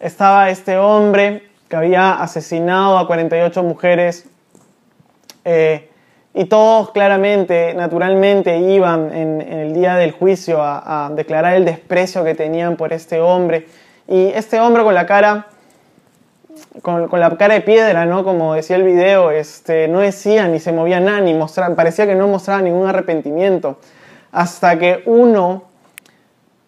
estaba este hombre que había asesinado a 48 mujeres eh, y todos claramente, naturalmente iban en, el día del juicio a, declarar el desprecio que tenían por este hombre. Y este hombre con la cara, con, la cara de piedra, ¿no? Como decía el video, este, no decía ni se movía nada, ni mostraba, parecía que no mostraba ningún arrepentimiento. Hasta que uno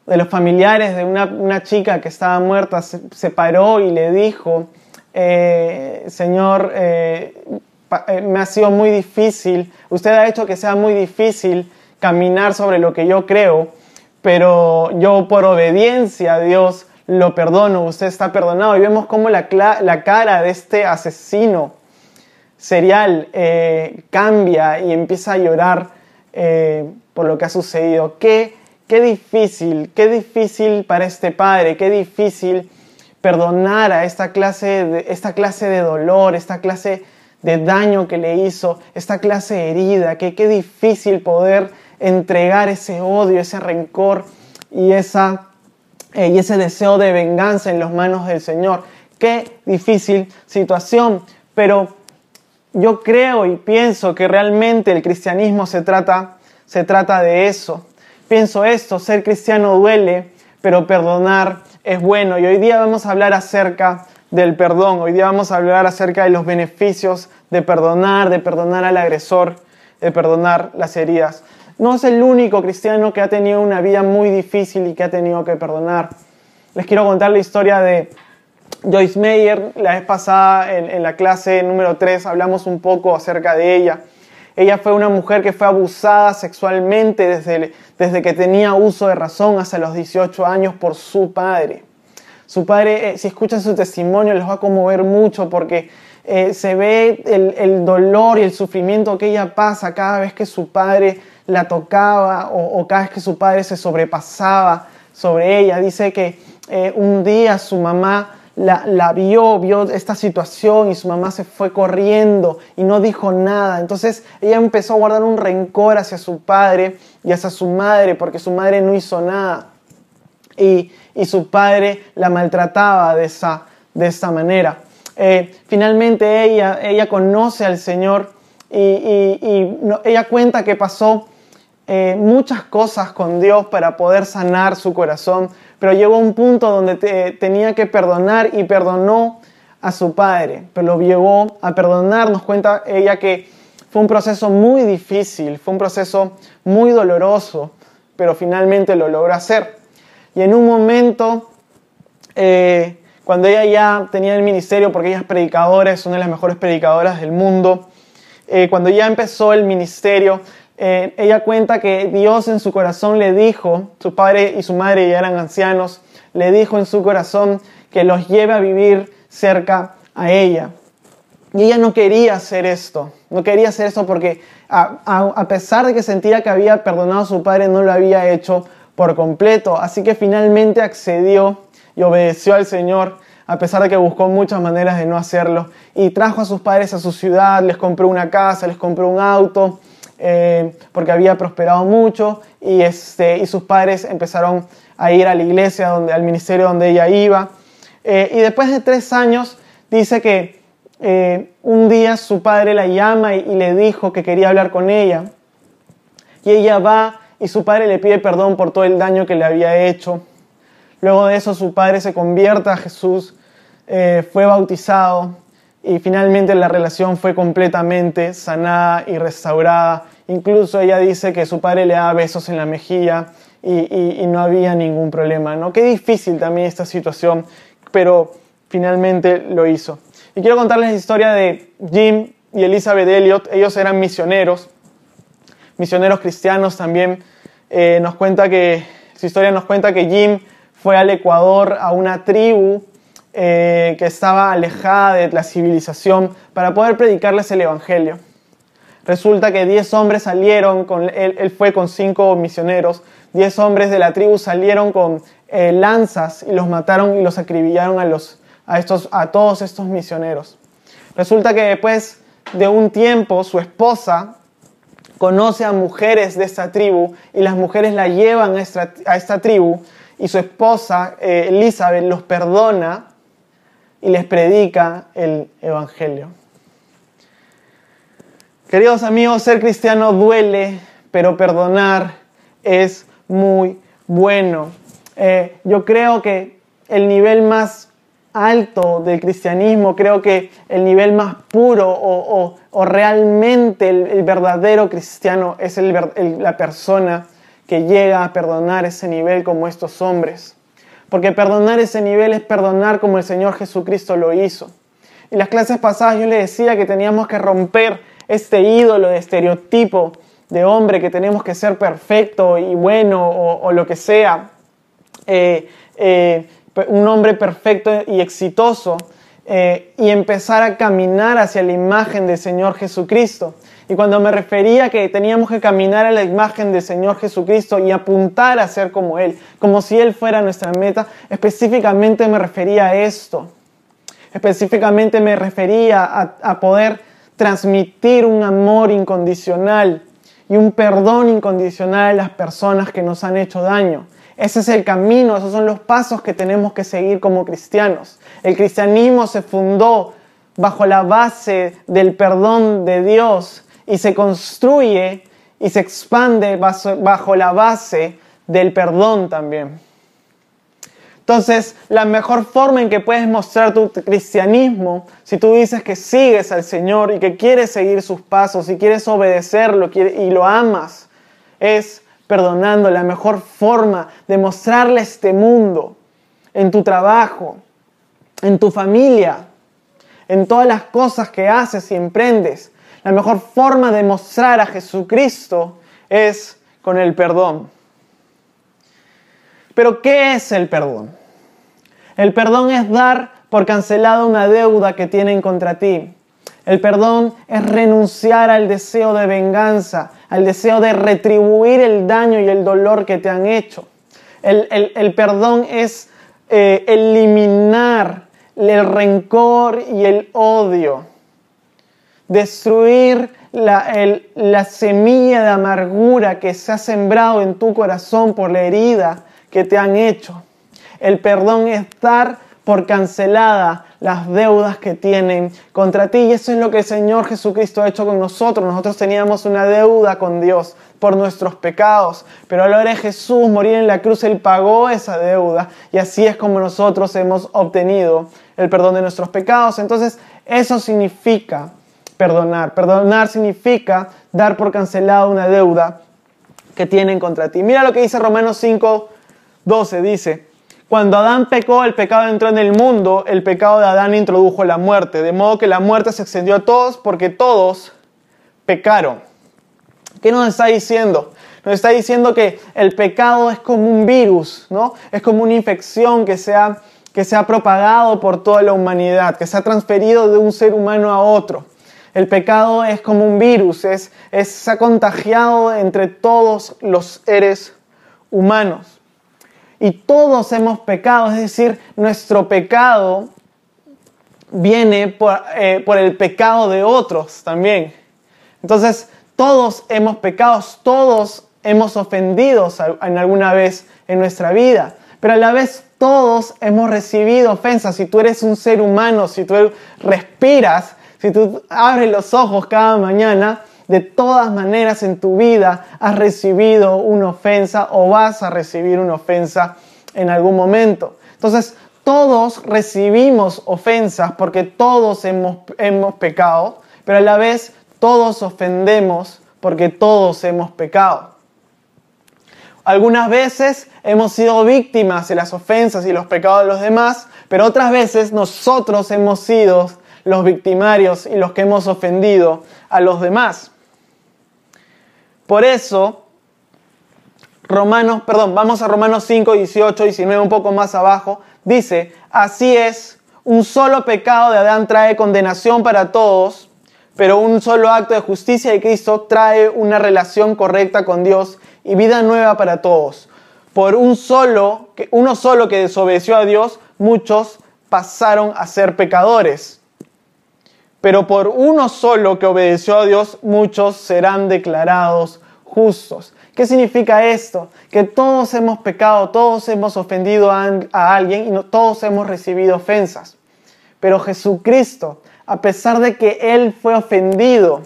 de los familiares de una, chica que estaba muerta se, paró y le dijo, eh, Señor, eh, eh, me ha sido muy difícil, usted ha hecho que sea muy difícil caminar sobre lo que yo creo, pero yo por obediencia a Dios lo perdono, usted está perdonado. Y vemos cómo la, cara de este asesino serial cambia y empieza a llorar por lo que ha sucedido. Qué Qué difícil, qué difícil para este padre, qué difícil perdonar a esta clase de, esta clase de dolor, esta clase de daño que le hizo, esta clase de herida, que qué difícil poder entregar ese odio, ese rencor y, esa, eh, y ese deseo de venganza en las manos del Señor. Qué difícil situación, pero yo creo y pienso que realmente el cristianismo se trata, se trata de eso pienso esto, ser cristiano duele, pero perdonar es bueno. Y hoy día vamos a hablar acerca del perdón, hoy día vamos a hablar acerca de los beneficios de perdonar, de perdonar al agresor, de perdonar las heridas. No es el único cristiano que ha tenido una vida muy difícil y que ha tenido que perdonar. Les quiero contar la historia de Joyce Meyer. La vez pasada en, la clase número 3 hablamos un poco acerca de ella. Ella fue una mujer que fue abusada sexualmente desde, desde que tenía uso de razón hasta los 18 años por su padre. Su padre, eh, si escuchan su testimonio, les va a conmover mucho porque eh, se ve el, dolor y el sufrimiento que ella pasa cada vez que su padre la tocaba o, cada vez que su padre se sobrepasaba sobre ella. Dice que eh, un día su mamá la, vio, vio esta situación y su mamá se fue corriendo y no dijo nada. Entonces ella empezó a guardar un rencor hacia su padre y hacia su madre porque su madre no hizo nada. Y, su padre la maltrataba de esa, de esa manera. Eh, finalmente ella, ella conoce al Señor y, ella cuenta que pasó eh, muchas cosas con Dios para poder sanar su corazón, pero llegó a un punto donde tenía que perdonar y perdonó a su padre, pero lo llevó a perdonar. Nos cuenta ella que fue un proceso muy difícil, fue un proceso muy doloroso, pero finalmente lo logró hacer. Y en un momento, eh, cuando ella ya tenía el ministerio, porque ella es predicadora, es una de las mejores predicadoras del mundo, eh, cuando ya empezó el ministerio, eh, ella cuenta que Dios en su corazón le dijo, su padre y su madre ya eran ancianos, le dijo en su corazón que los lleve a vivir cerca a ella. Y ella no quería hacer esto, no quería hacer esto porque a, pesar de que sentía que había perdonado a su padre, no lo había hecho por completo. Así que finalmente accedió y obedeció al Señor, a pesar de que buscó muchas maneras de no hacerlo. Y trajo a sus padres a su ciudad, les compró una casa, les compró un auto, eh, porque había prosperado mucho y, este, y sus padres empezaron a ir a la iglesia, donde, al ministerio donde ella iba. Eh, y después de tres años dice que eh, un día su padre la llama y, y le dijo que quería hablar con ella. Y ella va y su padre le pide perdón por todo el daño que le había hecho. Luego de eso su padre se convierte a Jesús, fue bautizado y finalmente la relación fue completamente sanada y restaurada. Incluso ella dice que su padre le da besos en la mejilla y, no había ningún problema. ¿no? Qué difícil también esta situación, pero finalmente lo hizo. Y quiero contarles la historia de Jim y Elizabeth Elliot. Ellos eran misioneros, misioneros cristianos también. Eh, nos cuenta que, su historia nos cuenta que Jim fue al Ecuador a una tribu eh, que estaba alejada de la civilización para poder predicarles el Evangelio. Resulta que 10 hombres salieron, con, él, fue con cinco misioneros, 10 hombres de la tribu salieron con eh, lanzas y los mataron y los acribillaron a, los, a, estos, a todos estos misioneros. Resulta que después de un tiempo su esposa conoce a mujeres de esta tribu y las mujeres la llevan a esta, tribu y su esposa, eh, Elizabeth, los perdona y les predica el Evangelio. Queridos amigos, ser cristiano duele, pero perdonar es muy bueno. Eh, yo creo que el nivel más alto del cristianismo, creo que el nivel más puro o, realmente el, verdadero cristiano es la persona que llega a perdonar ese nivel como estos hombres. Porque perdonar ese nivel es perdonar como el Señor Jesucristo lo hizo. Y las clases pasadas yo le decía que teníamos que romper este ídolo de estereotipo de hombre, que tenemos que ser perfecto y bueno o, lo que sea. Eh, eh, un hombre perfecto y exitoso eh, y empezar a caminar hacia la imagen del Señor Jesucristo. Y cuando me refería que teníamos que caminar a la imagen del Señor Jesucristo y apuntar a ser como Él, como si Él fuera nuestra meta, específicamente me refería a esto. Específicamente me refería a, a poder transmitir un amor incondicional y un perdón incondicional a las personas que nos han hecho daño. Ese es el camino, esos son los pasos que tenemos que seguir como cristianos. El cristianismo se fundó bajo la base del perdón de Dios y se construye y se expande bajo la base del perdón también. Entonces, la mejor forma en que puedes mostrar tu cristianismo, si tú dices que sigues al Señor y que quieres seguir sus pasos y quieres obedecerlo y lo amas, es perdonando. La mejor forma de mostrarle este mundo, en tu trabajo, en tu familia, en todas las cosas que haces y emprendes, la mejor forma de mostrar a Jesucristo es con el perdón. Pero ¿qué es el perdón? El perdón es dar por cancelada una deuda que tienen contra ti. El perdón es renunciar al deseo de venganza, al deseo de retribuir el daño y el dolor que te han hecho. El, perdón es eh, eliminar el rencor y el odio destruir la, semilla de amargura que se ha sembrado en tu corazón por la herida que te han hecho. El perdón es dar por cancelada las deudas que tienen contra ti. Y eso es lo que el Señor Jesucristo ha hecho con nosotros. Nosotros teníamos una deuda con Dios por nuestros pecados, pero a la hora de Jesús morir en la cruz, Él pagó esa deuda y así es como nosotros hemos obtenido el perdón de nuestros pecados. Entonces, eso significa perdonar. Perdonar significa dar por cancelado una deuda que tienen contra ti. Mira lo que dice Romanos 5, 12. Dice, cuando Adán pecó, el pecado entró en el mundo, el pecado de Adán introdujo la muerte, de modo que la muerte se extendió a todos porque todos pecaron. ¿Qué nos está diciendo? Nos está diciendo que el pecado es como un virus, ¿no? Es como una infección que se ha, que se ha propagado por toda la humanidad, que se ha transferido de un ser humano a otro. El pecado es como un virus, es, se ha contagiado entre todos los seres humanos. Y todos hemos pecado, es decir, nuestro pecado viene por, eh, por el pecado de otros también. Entonces, todos hemos pecado, todos hemos ofendido en alguna vez en nuestra vida, pero a la vez todos hemos recibido ofensas. Si tú eres un ser humano, si tú respiras, si tú abres los ojos cada mañana, de todas maneras en tu vida has recibido una ofensa o vas a recibir una ofensa en algún momento. Entonces, todos recibimos ofensas porque todos hemos, hemos pecado, pero a la vez todos ofendemos porque todos hemos pecado. Algunas veces hemos sido víctimas de las ofensas y los pecados de los demás, pero otras veces nosotros hemos sido los victimarios y los que hemos ofendido a los demás. Por eso, Romanos, perdón, vamos a Romanos 5, 18, 19, un poco más abajo, dice, así es, un solo pecado de Adán trae condenación para todos, pero un solo acto de justicia de Cristo trae una relación correcta con Dios y vida nueva para todos. Por un solo, uno solo que desobedeció a Dios, muchos pasaron a ser pecadores pero por uno solo que obedeció a Dios, muchos serán declarados justos. ¿Qué significa esto? Que todos hemos pecado, todos hemos ofendido a, alguien y todos hemos recibido ofensas. Pero Jesucristo, a pesar de que Él fue ofendido,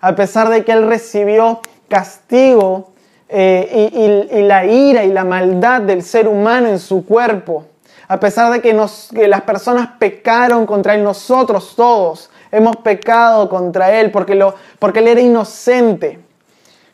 a pesar de que Él recibió castigo eh, y, la ira y la maldad del ser humano en su cuerpo, a pesar de que, las personas pecaron contra Él, nosotros todos hemos pecado contra Él porque, lo, porque Él era inocente.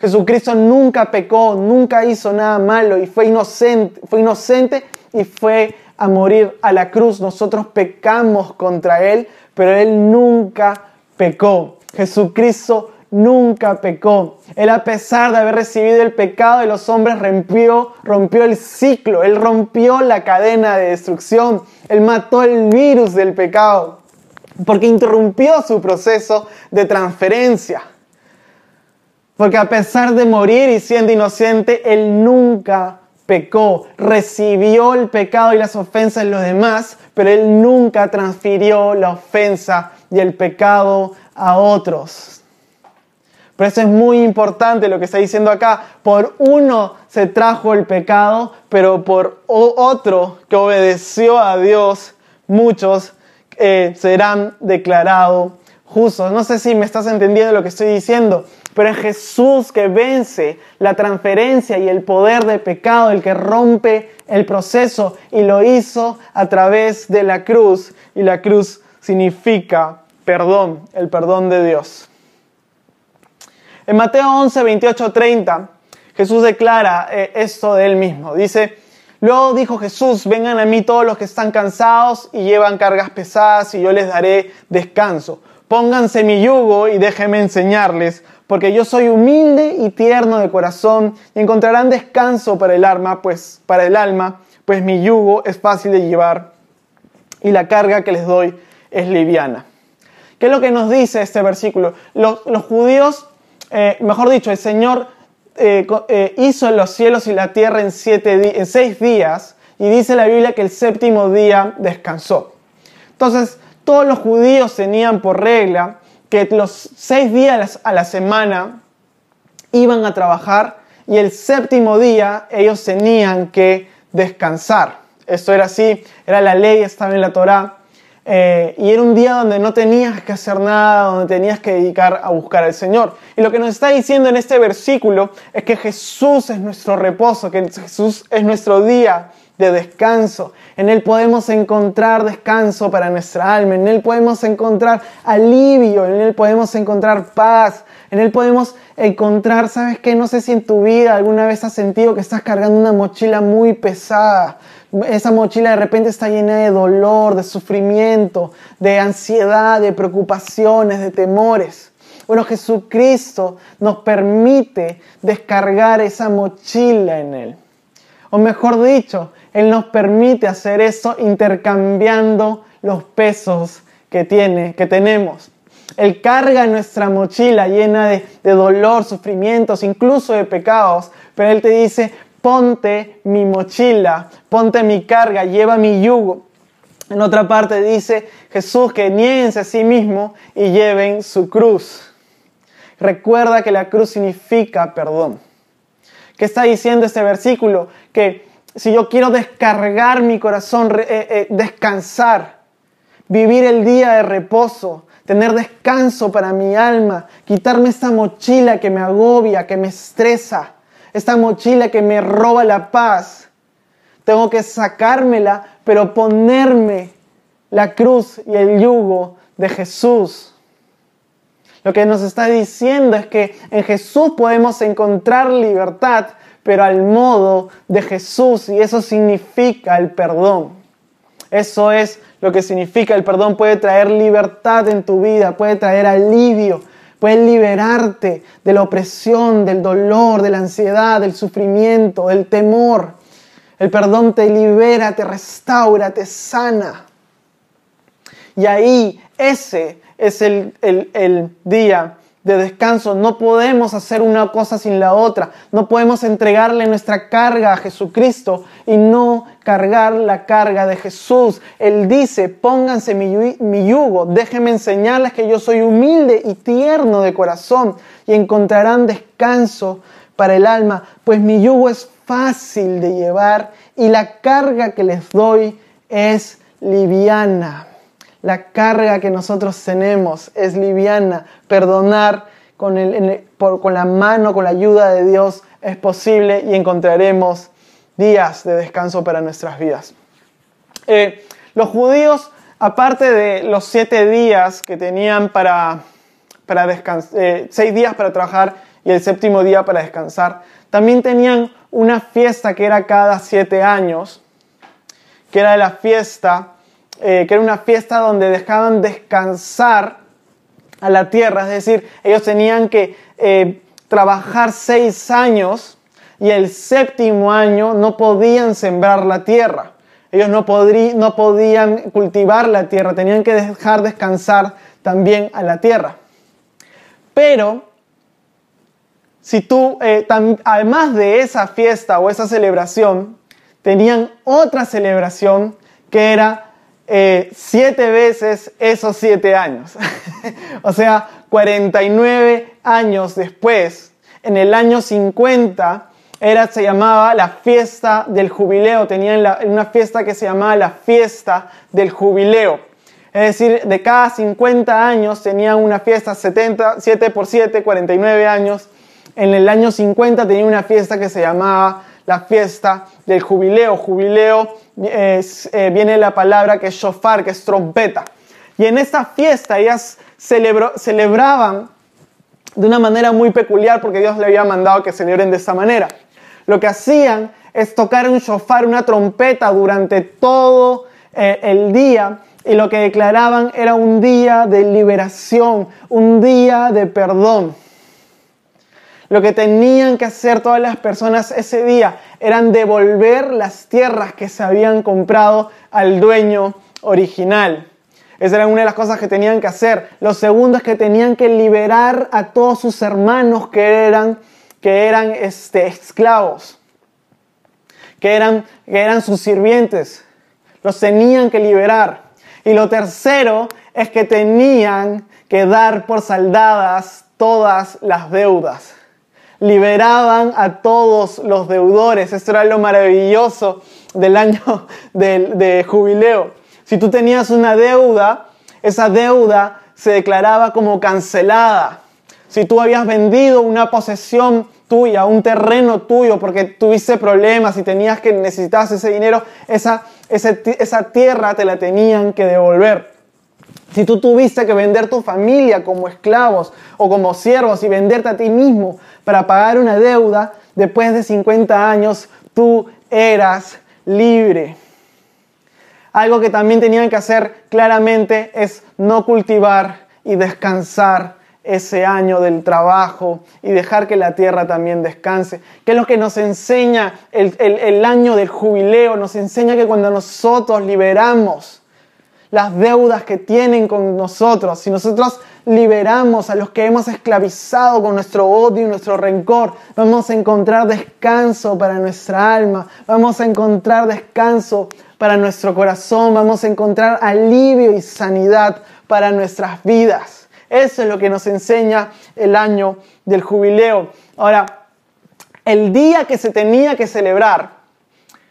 Jesucristo nunca pecó, nunca hizo nada malo y fue inocente, fue inocente y fue a morir a la cruz. Nosotros pecamos contra Él, pero Él nunca pecó. Jesucristo nunca pecó. Él a pesar de haber recibido el pecado de los hombres rompió, rompió el ciclo, él rompió la cadena de destrucción, él mató el virus del pecado, porque interrumpió su proceso de transferencia. Porque a pesar de morir y siendo inocente, él nunca pecó, recibió el pecado y las ofensas de los demás, pero él nunca transfirió la ofensa y el pecado a otros. Por eso es muy importante lo que está diciendo acá. Por uno se trajo el pecado, pero por otro que obedeció a Dios, muchos eh, serán declarados justos. No sé si me estás entendiendo lo que estoy diciendo, pero es Jesús que vence la transferencia y el poder del pecado, el que rompe el proceso y lo hizo a través de la cruz. Y la cruz significa perdón, el perdón de Dios. En Mateo 11, 28, 30, Jesús declara eh, esto de él mismo. Dice, luego dijo Jesús, vengan a mí todos los que están cansados y llevan cargas pesadas y yo les daré descanso. Pónganse mi yugo y déjenme enseñarles, porque yo soy humilde y tierno de corazón y encontrarán descanso para el alma, pues para el alma, pues mi yugo es fácil de llevar y la carga que les doy es liviana. ¿Qué es lo que nos dice este versículo? Los, judíos eh, mejor dicho, el Señor eh, eh, hizo los cielos y la tierra en, seis días y dice la Biblia que el séptimo día descansó. Entonces, todos los judíos tenían por regla que los seis días a la semana iban a trabajar y el séptimo día ellos tenían que descansar. Esto era así, era la ley, estaba en la Torá. Eh, y era un día donde no tenías que hacer nada, donde tenías que dedicar a buscar al Señor. Y lo que nos está diciendo en este versículo es que Jesús es nuestro reposo, que Jesús es nuestro día de descanso. En Él podemos encontrar descanso para nuestra alma, en Él podemos encontrar alivio, en Él podemos encontrar paz, en Él podemos encontrar, ¿sabes qué? No sé si en tu vida alguna vez has sentido que estás cargando una mochila muy pesada esa mochila de repente está llena de dolor, de sufrimiento, de ansiedad, de preocupaciones, de temores. Bueno, Jesucristo nos permite descargar esa mochila en Él. O mejor dicho, Él nos permite hacer eso intercambiando los pesos que, tiene, que tenemos. Él carga nuestra mochila llena de, de dolor, sufrimientos, incluso de pecados, pero Él te dice, ponte mi mochila, ponte mi carga, lleva mi yugo. En otra parte dice Jesús que nieguense a sí mismo y lleven su cruz. Recuerda que la cruz significa perdón. ¿Qué está diciendo este versículo? Que si yo quiero descargar mi corazón, eh, eh, descansar, vivir el día de reposo, tener descanso para mi alma, quitarme esta mochila que me agobia, que me estresa, esta mochila que me roba la paz. Tengo que sacármela, pero ponerme la cruz y el yugo de Jesús. Lo que nos está diciendo es que en Jesús podemos encontrar libertad, pero al modo de Jesús, y eso significa el perdón. Eso es lo que significa el perdón. Puede traer libertad en tu vida, puede traer alivio, Puedes liberarte de la opresión, del dolor, de la ansiedad, del sufrimiento, del temor. El perdón te libera, te restaura, te sana. Y ahí ese es el, el, el día de descanso. No podemos hacer una cosa sin la otra. No podemos entregarle nuestra carga a Jesucristo y no cargar la carga de Jesús. Él dice, pónganse mi, yugo, déjenme enseñarles que yo soy humilde y tierno de corazón y encontrarán descanso para el alma, pues mi yugo es fácil de llevar y la carga que les doy es liviana. La carga que nosotros tenemos es liviana. Perdonar con, con la mano, con la ayuda de Dios es posible y encontraremos días de descanso para nuestras vidas. Eh, los judíos, aparte de los siete días que tenían para, para descansar, eh, seis días para trabajar y el séptimo día para descansar, también tenían una fiesta que era cada siete años, que era la fiesta, eh, que era una fiesta donde dejaban descansar a la tierra, es decir, ellos tenían que trabajar seis años y el séptimo año no podían sembrar la tierra. Ellos no, no podían cultivar la tierra, tenían que dejar descansar también a la tierra. Pero, si tú, eh, además de esa fiesta o esa celebración, tenían otra celebración que era eh, siete veces esos siete años. o sea, 49 años después, en el año 50, era, se llamaba la fiesta del jubileo, tenían una fiesta que se llamaba la fiesta del jubileo. Es decir, de cada 50 años tenían una fiesta, 70, 7 por 7, 49 años. En el año 50 tenían una fiesta que se llamaba la fiesta del jubileo. Jubileo es, eh, viene la palabra que es shofar, que es trompeta. Y en esta fiesta ellas celebraban de una manera muy peculiar porque Dios le había mandado que celebren de esta manera lo que hacían es tocar un shofar, una trompeta durante todo eh, el día y lo que declaraban era un día de liberación, un día de perdón. Lo que tenían que hacer todas las personas ese día eran devolver las tierras que se habían comprado al dueño original. Esa era una de las cosas que tenían que hacer. Lo segundo es que tenían que liberar a todos sus hermanos que eran que eran este, esclavos, que eran, que eran sus sirvientes. Los tenían que liberar. Y lo tercero es que tenían que dar por saldadas todas las deudas. Liberaban a todos los deudores. Esto era lo maravilloso del año de jubileo. Si tú tenías una deuda, esa deuda se declaraba como cancelada si tú habías vendido una posesión tuya, un terreno tuyo, porque tuviste problemas y tenías que necesitar ese dinero, esa, esa tierra te la tenían que devolver. Si tú tuviste que vender tu familia como esclavos o como siervos y venderte a ti mismo para pagar una deuda, después de 50 años tú eras libre. Algo que también tenían que hacer claramente es no cultivar y descansar ese año del trabajo y dejar que la tierra también descanse. Que es lo que nos enseña el, año del jubileo? Nos enseña que cuando nosotros liberamos las deudas que tienen con nosotros, si nosotros liberamos a los que hemos esclavizado con nuestro odio y nuestro rencor, vamos a encontrar descanso para nuestra alma, vamos a encontrar descanso para nuestro corazón, vamos a encontrar alivio y sanidad para nuestras vidas. Eso es lo que nos enseña el año del jubileo. Ahora, el día que se tenía que celebrar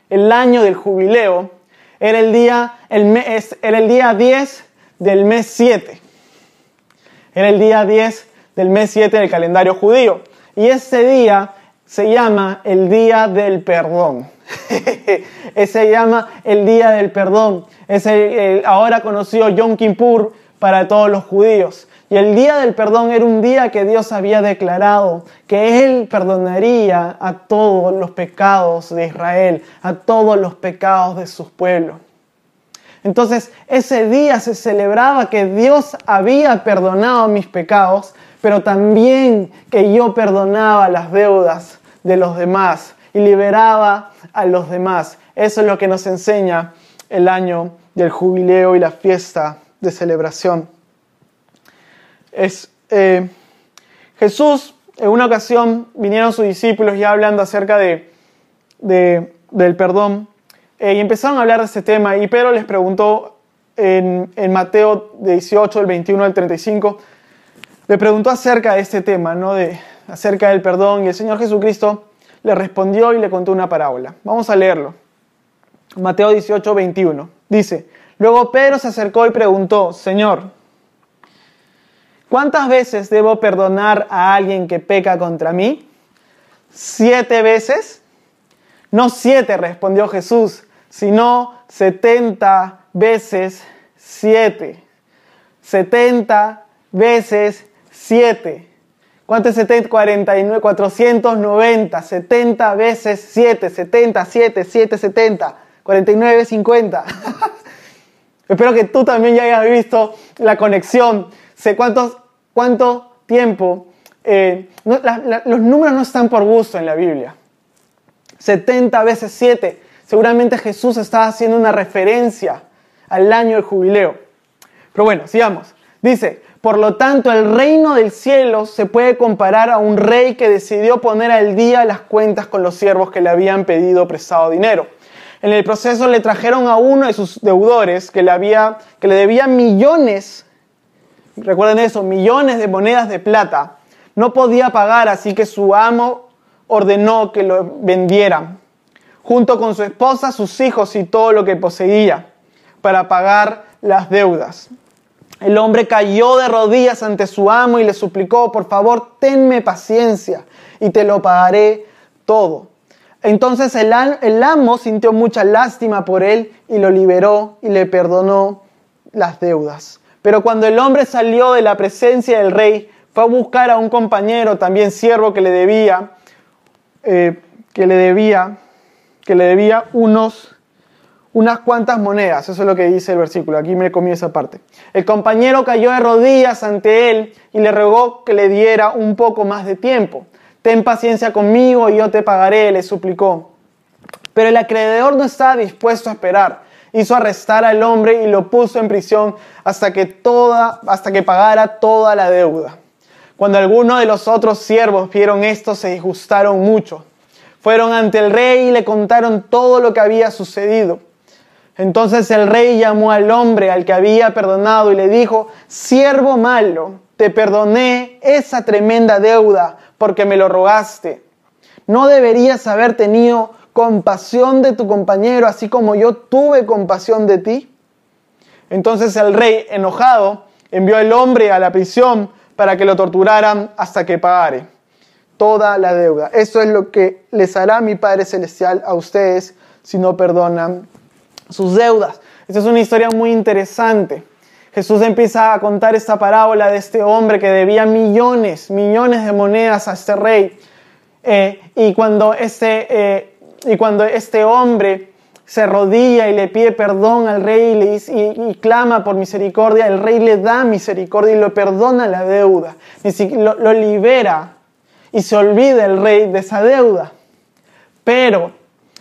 el año del jubileo era el día, el mes, era el día 10 del mes 7. Era el día 10 del mes 7 del calendario judío. Y ese día se llama el día del perdón. se llama el día del perdón. Es el, ahora conocido Yom Kippur para todos los judíos. Y el día del perdón era un día que Dios había declarado que Él perdonaría a todos los pecados de Israel, a todos los pecados de sus pueblos. Entonces ese día se celebraba que Dios había perdonado mis pecados, pero también que yo perdonaba las deudas de los demás y liberaba a los demás. Eso es lo que nos enseña el año del jubileo y la fiesta de celebración es eh, Jesús, en una ocasión vinieron sus discípulos ya hablando acerca de, del perdón eh, y empezaron a hablar de este tema y Pedro les preguntó en, Mateo 18, el 21 al 35, le preguntó acerca de este tema, ¿no? de, acerca del perdón y el Señor Jesucristo le respondió y le contó una parábola. Vamos a leerlo. Mateo 18, 21. Dice, Luego Pedro se acercó y preguntó, Señor, ¿cuántas veces debo perdonar a alguien que peca contra mí? ¿Siete veces? No siete, respondió Jesús, sino setenta veces siete. Setenta veces siete. ¿Cuánto es 70? 49, 490, 70 veces 7, 70, 7, 7, 70, 49, 50. Espero que tú también ya hayas visto la conexión. Sé cuántos, cuánto tiempo. Eh, los números no están por gusto en la Biblia. 70 veces 7. Seguramente Jesús estaba haciendo una referencia al año del jubileo. Pero bueno, sigamos. Dice, por lo tanto, el reino del cielo se puede comparar a un rey que decidió poner al día las cuentas con los siervos que le habían pedido prestado dinero. En el proceso le trajeron a uno de sus deudores que le, había, que le debía millones, recuerden eso, millones de monedas de plata. No podía pagar, así que su amo ordenó que lo vendieran, junto con su esposa, sus hijos y todo lo que poseía, para pagar las deudas. El hombre cayó de rodillas ante su amo y le suplicó, por favor, tenme paciencia y te lo pagaré todo. Entonces el, el, amo sintió mucha lástima por él y lo liberó y le perdonó las deudas. Pero cuando el hombre salió de la presencia del rey, fue a buscar a un compañero, también siervo, que le debía, eh, que le debía, que le debía unos unas cuantas monedas. Eso es lo que dice el versículo. Aquí me comí esa parte. El compañero cayó de rodillas ante él y le rogó que le diera un poco más de tiempo. Ten paciencia conmigo y yo te pagaré, le suplicó. Pero el acreedor no estaba dispuesto a esperar. Hizo arrestar al hombre y lo puso en prisión hasta que, toda, hasta que pagara toda la deuda. Cuando algunos de los otros siervos vieron esto, se disgustaron mucho. Fueron ante el rey y le contaron todo lo que había sucedido. Entonces el rey llamó al hombre al que había perdonado y le dijo, siervo malo, te perdoné esa tremenda deuda porque me lo rogaste. ¿No deberías haber tenido compasión de tu compañero así como yo tuve compasión de ti? Entonces el rey, enojado, envió al hombre a la prisión para que lo torturaran hasta que pagare toda la deuda. Eso es lo que les hará mi Padre Celestial a ustedes si no perdonan sus deudas. Esta es una historia muy interesante. Jesús empieza a contar esta parábola de este hombre que debía millones, millones de monedas a este rey. Eh, y, cuando este, eh, y cuando este hombre se rodilla y le pide perdón al rey y, clama por misericordia, el rey le da misericordia y lo perdona la deuda. Lo, lo libera y se olvida el rey de esa deuda. Pero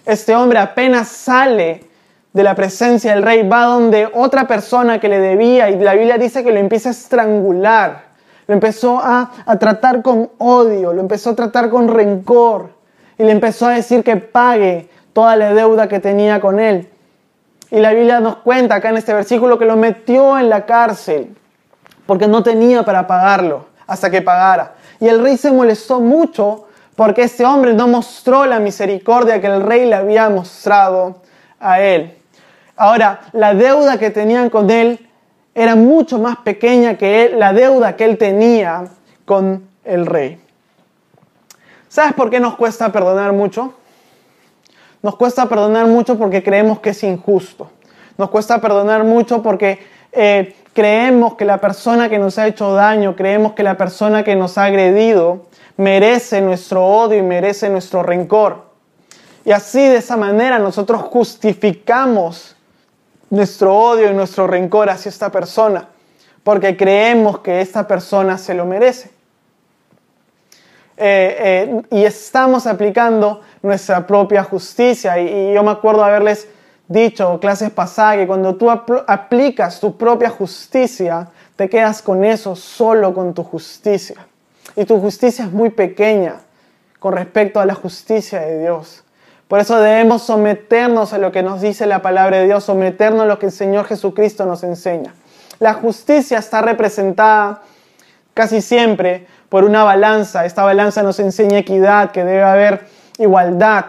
este hombre apenas sale de la presencia del rey, va donde otra persona que le debía y la Biblia dice que lo empieza a estrangular, lo empezó a, tratar con odio, lo empezó a tratar con rencor y le empezó a decir que pague toda la deuda que tenía con él. Y la Biblia nos cuenta acá en este versículo que lo metió en la cárcel porque no tenía para pagarlo hasta que pagara. Y el rey se molestó mucho porque este hombre no mostró la misericordia que el rey le había mostrado a él. Ahora, la deuda que tenían con él era mucho más pequeña que la deuda que él tenía con el rey. ¿Sabes por qué nos cuesta perdonar mucho? Nos cuesta perdonar mucho porque creemos que es injusto. Nos cuesta perdonar mucho porque eh, creemos que la persona que nos ha hecho daño, creemos que la persona que nos ha agredido merece nuestro odio y merece nuestro rencor. Y así de esa manera nosotros justificamos nuestro odio y nuestro rencor hacia esta persona, porque creemos que esta persona se lo merece. Eh, eh, y estamos aplicando nuestra propia justicia. Y, yo me acuerdo haberles dicho clases pasadas que cuando tú aplicas tu propia justicia, te quedas con eso, solo con tu justicia. Y tu justicia es muy pequeña con respecto a la justicia de Dios. Por eso debemos someternos a lo que nos dice la palabra de Dios, someternos a lo que el Señor Jesucristo nos enseña. La justicia está representada casi siempre por una balanza. Esta balanza nos enseña equidad, que debe haber igualdad,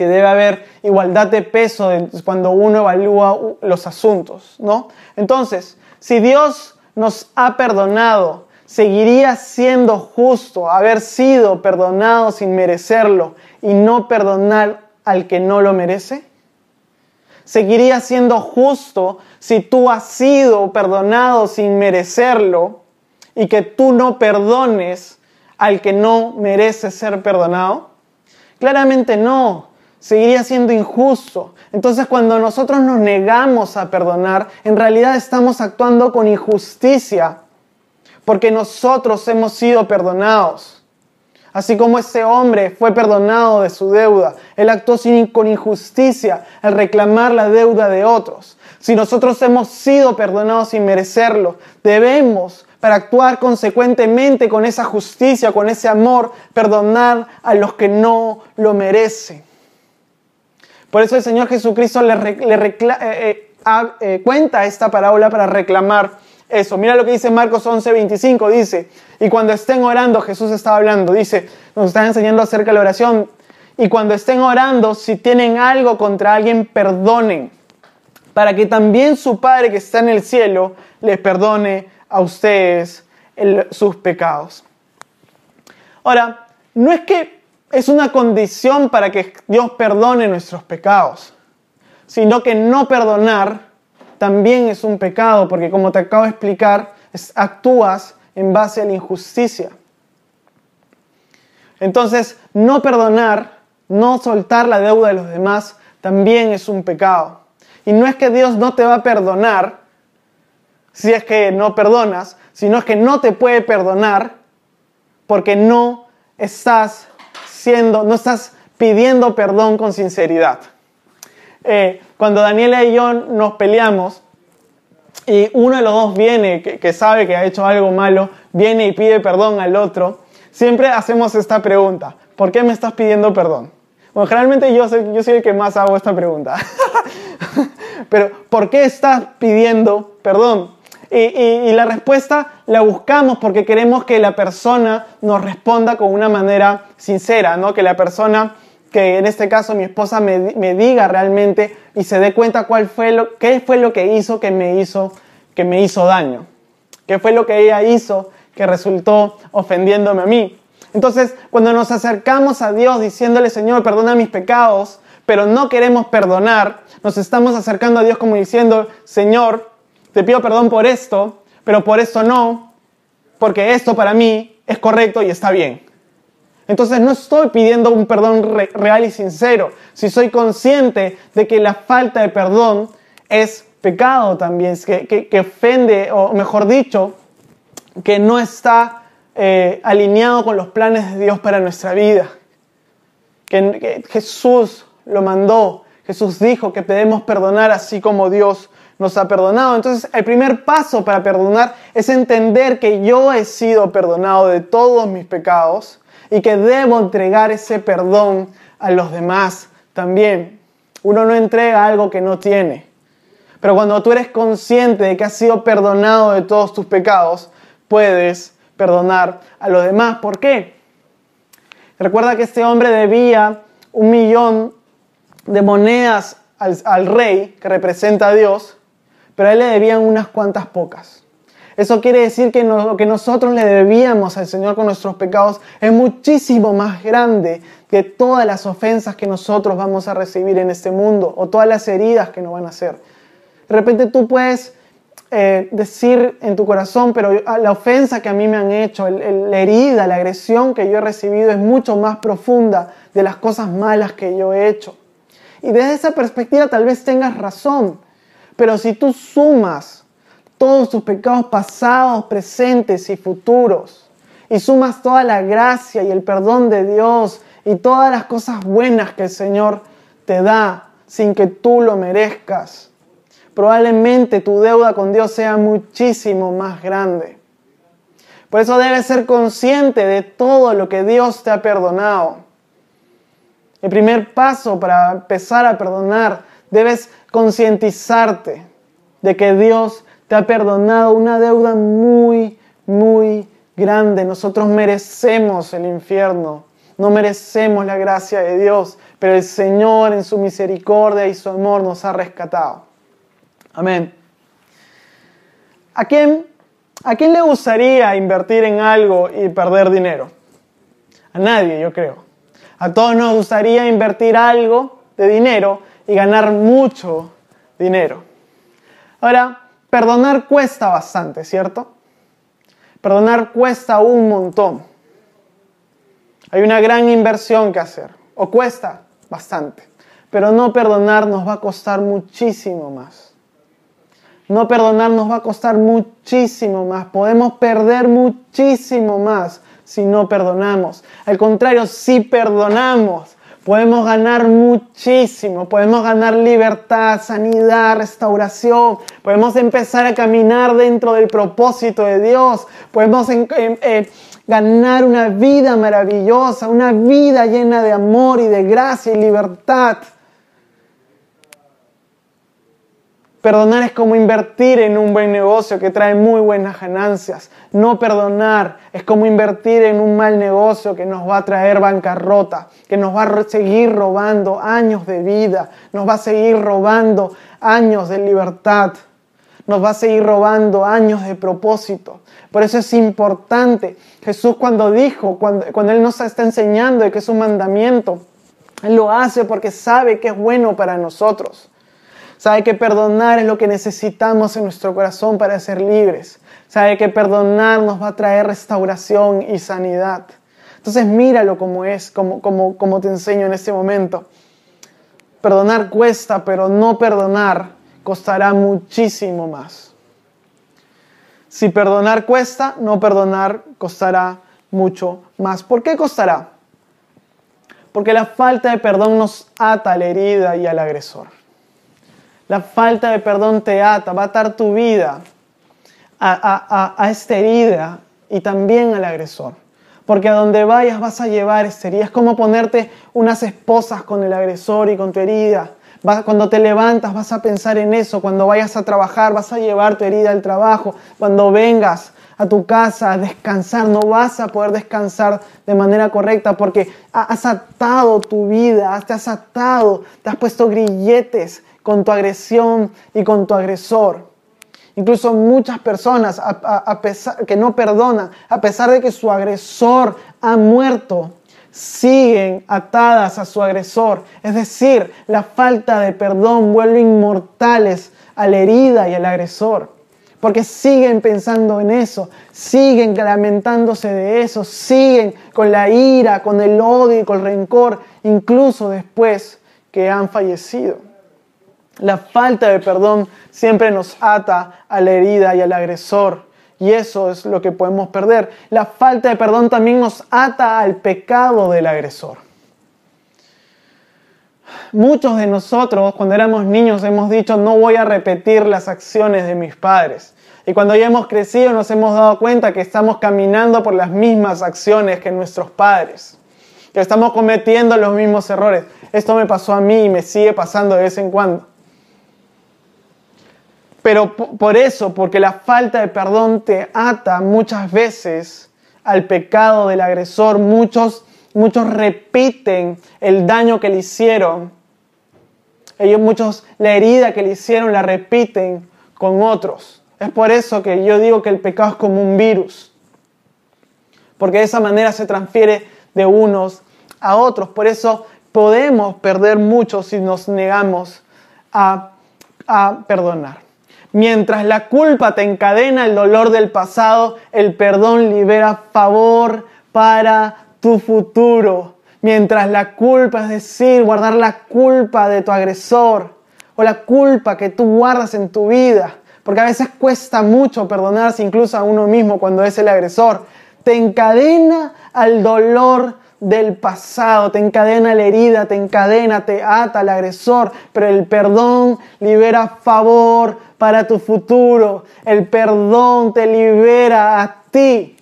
que debe haber igualdad de peso cuando uno evalúa los asuntos, ¿no? Entonces, si Dios nos ha perdonado, seguiría siendo justo haber sido perdonado sin merecerlo y no perdonar al que no lo merece? ¿Seguiría siendo justo si tú has sido perdonado sin merecerlo y que tú no perdones al que no merece ser perdonado? Claramente no seguiría siendo injusto. Entonces cuando nosotros nos negamos a perdonar, en realidad estamos actuando con injusticia, porque nosotros hemos sido perdonados. Así como ese hombre fue perdonado de su deuda, él actuó sin, con injusticia al reclamar la deuda de otros. Si nosotros hemos sido perdonados sin merecerlo, debemos, para actuar consecuentemente con esa justicia, con ese amor, perdonar a los que no lo merecen. Por eso el Señor Jesucristo le, eh, eh, eh, cuenta esta parábola para reclamar eso. Mira lo que dice Marcos 11, 25. Dice, y cuando estén orando, Jesús estaba hablando, dice, nos está enseñando acerca de la oración. Y cuando estén orando, si tienen algo contra alguien, perdonen, para que también su Padre que está en el cielo les perdone a ustedes sus pecados. Ahora, no es que es una condición para que Dios perdone nuestros pecados, sino que no perdonar también es un pecado, porque como te acabo de explicar, actúas en base a la injusticia. Entonces, no perdonar, no soltar la deuda de los demás, también es un pecado. Y no es que Dios no te va a perdonar si es que no perdonas, sino es que no te puede perdonar porque no estás no estás pidiendo perdón con sinceridad. Eh, cuando Daniela y yo nos peleamos y uno de los dos viene, que, sabe que ha hecho algo malo, viene y pide perdón al otro, siempre hacemos esta pregunta, ¿por qué me estás pidiendo perdón? Bueno, generalmente yo soy, yo soy el que más hago esta pregunta. Pero, ¿por qué estás pidiendo perdón? Y, la respuesta la buscamos porque queremos que la persona nos responda con una manera sincera, ¿no? Que la persona, que en este caso mi esposa me, diga realmente y se dé cuenta cuál fue lo, qué fue lo que hizo que me hizo, que me hizo daño. ¿Qué fue lo que ella hizo que resultó ofendiéndome a mí? Entonces, cuando nos acercamos a Dios diciéndole, Señor, perdona mis pecados, pero no queremos perdonar, nos estamos acercando a Dios como diciendo, Señor, te pido perdón por esto, pero por esto no, porque esto para mí es correcto y está bien. Entonces no estoy pidiendo un perdón real y sincero, si soy consciente de que la falta de perdón es pecado también, que, ofende, o mejor dicho, que no está eh, alineado con los planes de Dios para nuestra vida. que Jesús lo mandó, Jesús dijo que debemos perdonar así como Dios nos ha perdonado. Entonces, el primer paso para perdonar es entender que yo he sido perdonado de todos mis pecados y que debo entregar ese perdón a los demás también. Uno no entrega algo que no tiene. Pero cuando tú eres consciente de que has sido perdonado de todos tus pecados, puedes perdonar a los demás. ¿Por qué? Recuerda que este hombre debía un millón de monedas al, rey que representa a Dios pero a él le debían unas cuantas pocas. Eso quiere decir que lo que nosotros le debíamos al Señor con nuestros pecados es muchísimo más grande que todas las ofensas que nosotros vamos a recibir en este mundo o todas las heridas que nos van a hacer. De repente tú puedes eh, decir en tu corazón, pero la ofensa que a mí me han hecho, la herida, la agresión que yo he recibido es mucho más profunda de las cosas malas que yo he hecho. Y desde esa perspectiva tal vez tengas razón. Pero si tú sumas todos tus pecados pasados, presentes y futuros, y sumas toda la gracia y el perdón de Dios y todas las cosas buenas que el Señor te da sin que tú lo merezcas, probablemente tu deuda con Dios sea muchísimo más grande. Por eso debes ser consciente de todo lo que Dios te ha perdonado. El primer paso para empezar a perdonar Debes concientizarte de que Dios te ha perdonado una deuda muy, muy grande. Nosotros merecemos el infierno. No merecemos la gracia de Dios, pero el Señor en su misericordia y su amor nos ha rescatado. Amén. ¿A quién, ¿A quién le gustaría invertir en algo y perder dinero? A nadie, yo creo. A todos nos gustaría invertir algo de dinero y ganar mucho dinero. Ahora, perdonar cuesta bastante, ¿cierto? Perdonar cuesta un montón. Hay una gran inversión que hacer, o cuesta bastante, pero no perdonar nos va a costar muchísimo más. No perdonar nos va a costar muchísimo más. Podemos perder muchísimo más si no perdonamos. Al contrario, si perdonamos, podemos ganar muchísimo. Podemos ganar libertad, sanidad, restauración. Podemos empezar a caminar dentro del propósito de Dios. Podemos... Eh, ganar una vida maravillosa, una vida llena de amor y de gracia y libertad. Perdonar es como invertir en un buen negocio que trae muy buenas ganancias. No perdonar es como invertir en un mal negocio que nos va a traer bancarrota, que nos va a seguir robando años de vida, nos va a seguir robando años de libertad, nos va a seguir robando años de propósito. Por eso es importante. Jesús cuando dijo, cuando, Él nos está enseñando que es un mandamiento, Él lo hace porque sabe que es bueno para nosotros. Sabe que perdonar es lo que necesitamos en nuestro corazón para ser libres. Sabe que perdonar nos va a traer restauración y sanidad. Entonces míralo como es, como, como, como te enseño en este momento. Perdonar cuesta, pero no perdonar costará muchísimo más. Si perdonar cuesta, no perdonar costará mucho más. ¿Por qué costará? Porque la falta de perdón nos ata a la herida y al agresor. La falta de perdón te ata, va a atar tu vida a, a, esta herida y también al agresor. Porque a donde vayas vas a llevar esta herida. Es como ponerte unas esposas con el agresor y con tu herida cuando te levantas vas a pensar en eso, cuando vayas a trabajar vas a llevar tu herida al trabajo, cuando vengas a tu casa a descansar, no vas a poder descansar de manera correcta porque has atado tu vida, te has atado, te has puesto grilletes con tu agresión y con tu agresor. Incluso muchas personas que no perdonan, a pesar de que su agresor ha muerto, siguen atadas a su agresor. Es decir, la falta de perdón vuelve inmortales a la herida y al agresor. Porque siguen pensando en eso, siguen lamentándose de eso, siguen con la ira, con el odio y con el rencor, incluso después que han fallecido. La falta de perdón siempre nos ata a la herida y al agresor. Y eso es lo que podemos perder. La falta de perdón también nos ata al pecado del agresor. Muchos de nosotros cuando éramos niños hemos dicho no voy a repetir las acciones de mis padres. Y cuando ya hemos crecido nos hemos dado cuenta que estamos caminando por las mismas acciones que nuestros padres. Que estamos cometiendo los mismos errores. Esto me pasó a mí y me sigue pasando de vez en cuando. Pero por eso, porque la falta de perdón te ata muchas veces al pecado del agresor, muchos, muchos repiten el daño que le hicieron. Ellos muchos la herida que le hicieron la repiten con otros. Es por eso que yo digo que el pecado es como un virus. Porque de esa manera se transfiere de unos a otros. Por eso podemos perder mucho si nos negamos a, a perdonar. Mientras la culpa te encadena el dolor del pasado, el perdón libera favor para tu futuro. Mientras la culpa, es decir, guardar la culpa de tu agresor o la culpa que tú guardas en tu vida, porque a veces cuesta mucho perdonarse incluso a uno mismo cuando es el agresor, te encadena al dolor del pasado, te encadena la herida, te encadena, te ata al agresor, pero el perdón libera favor para tu futuro, el perdón te libera a ti,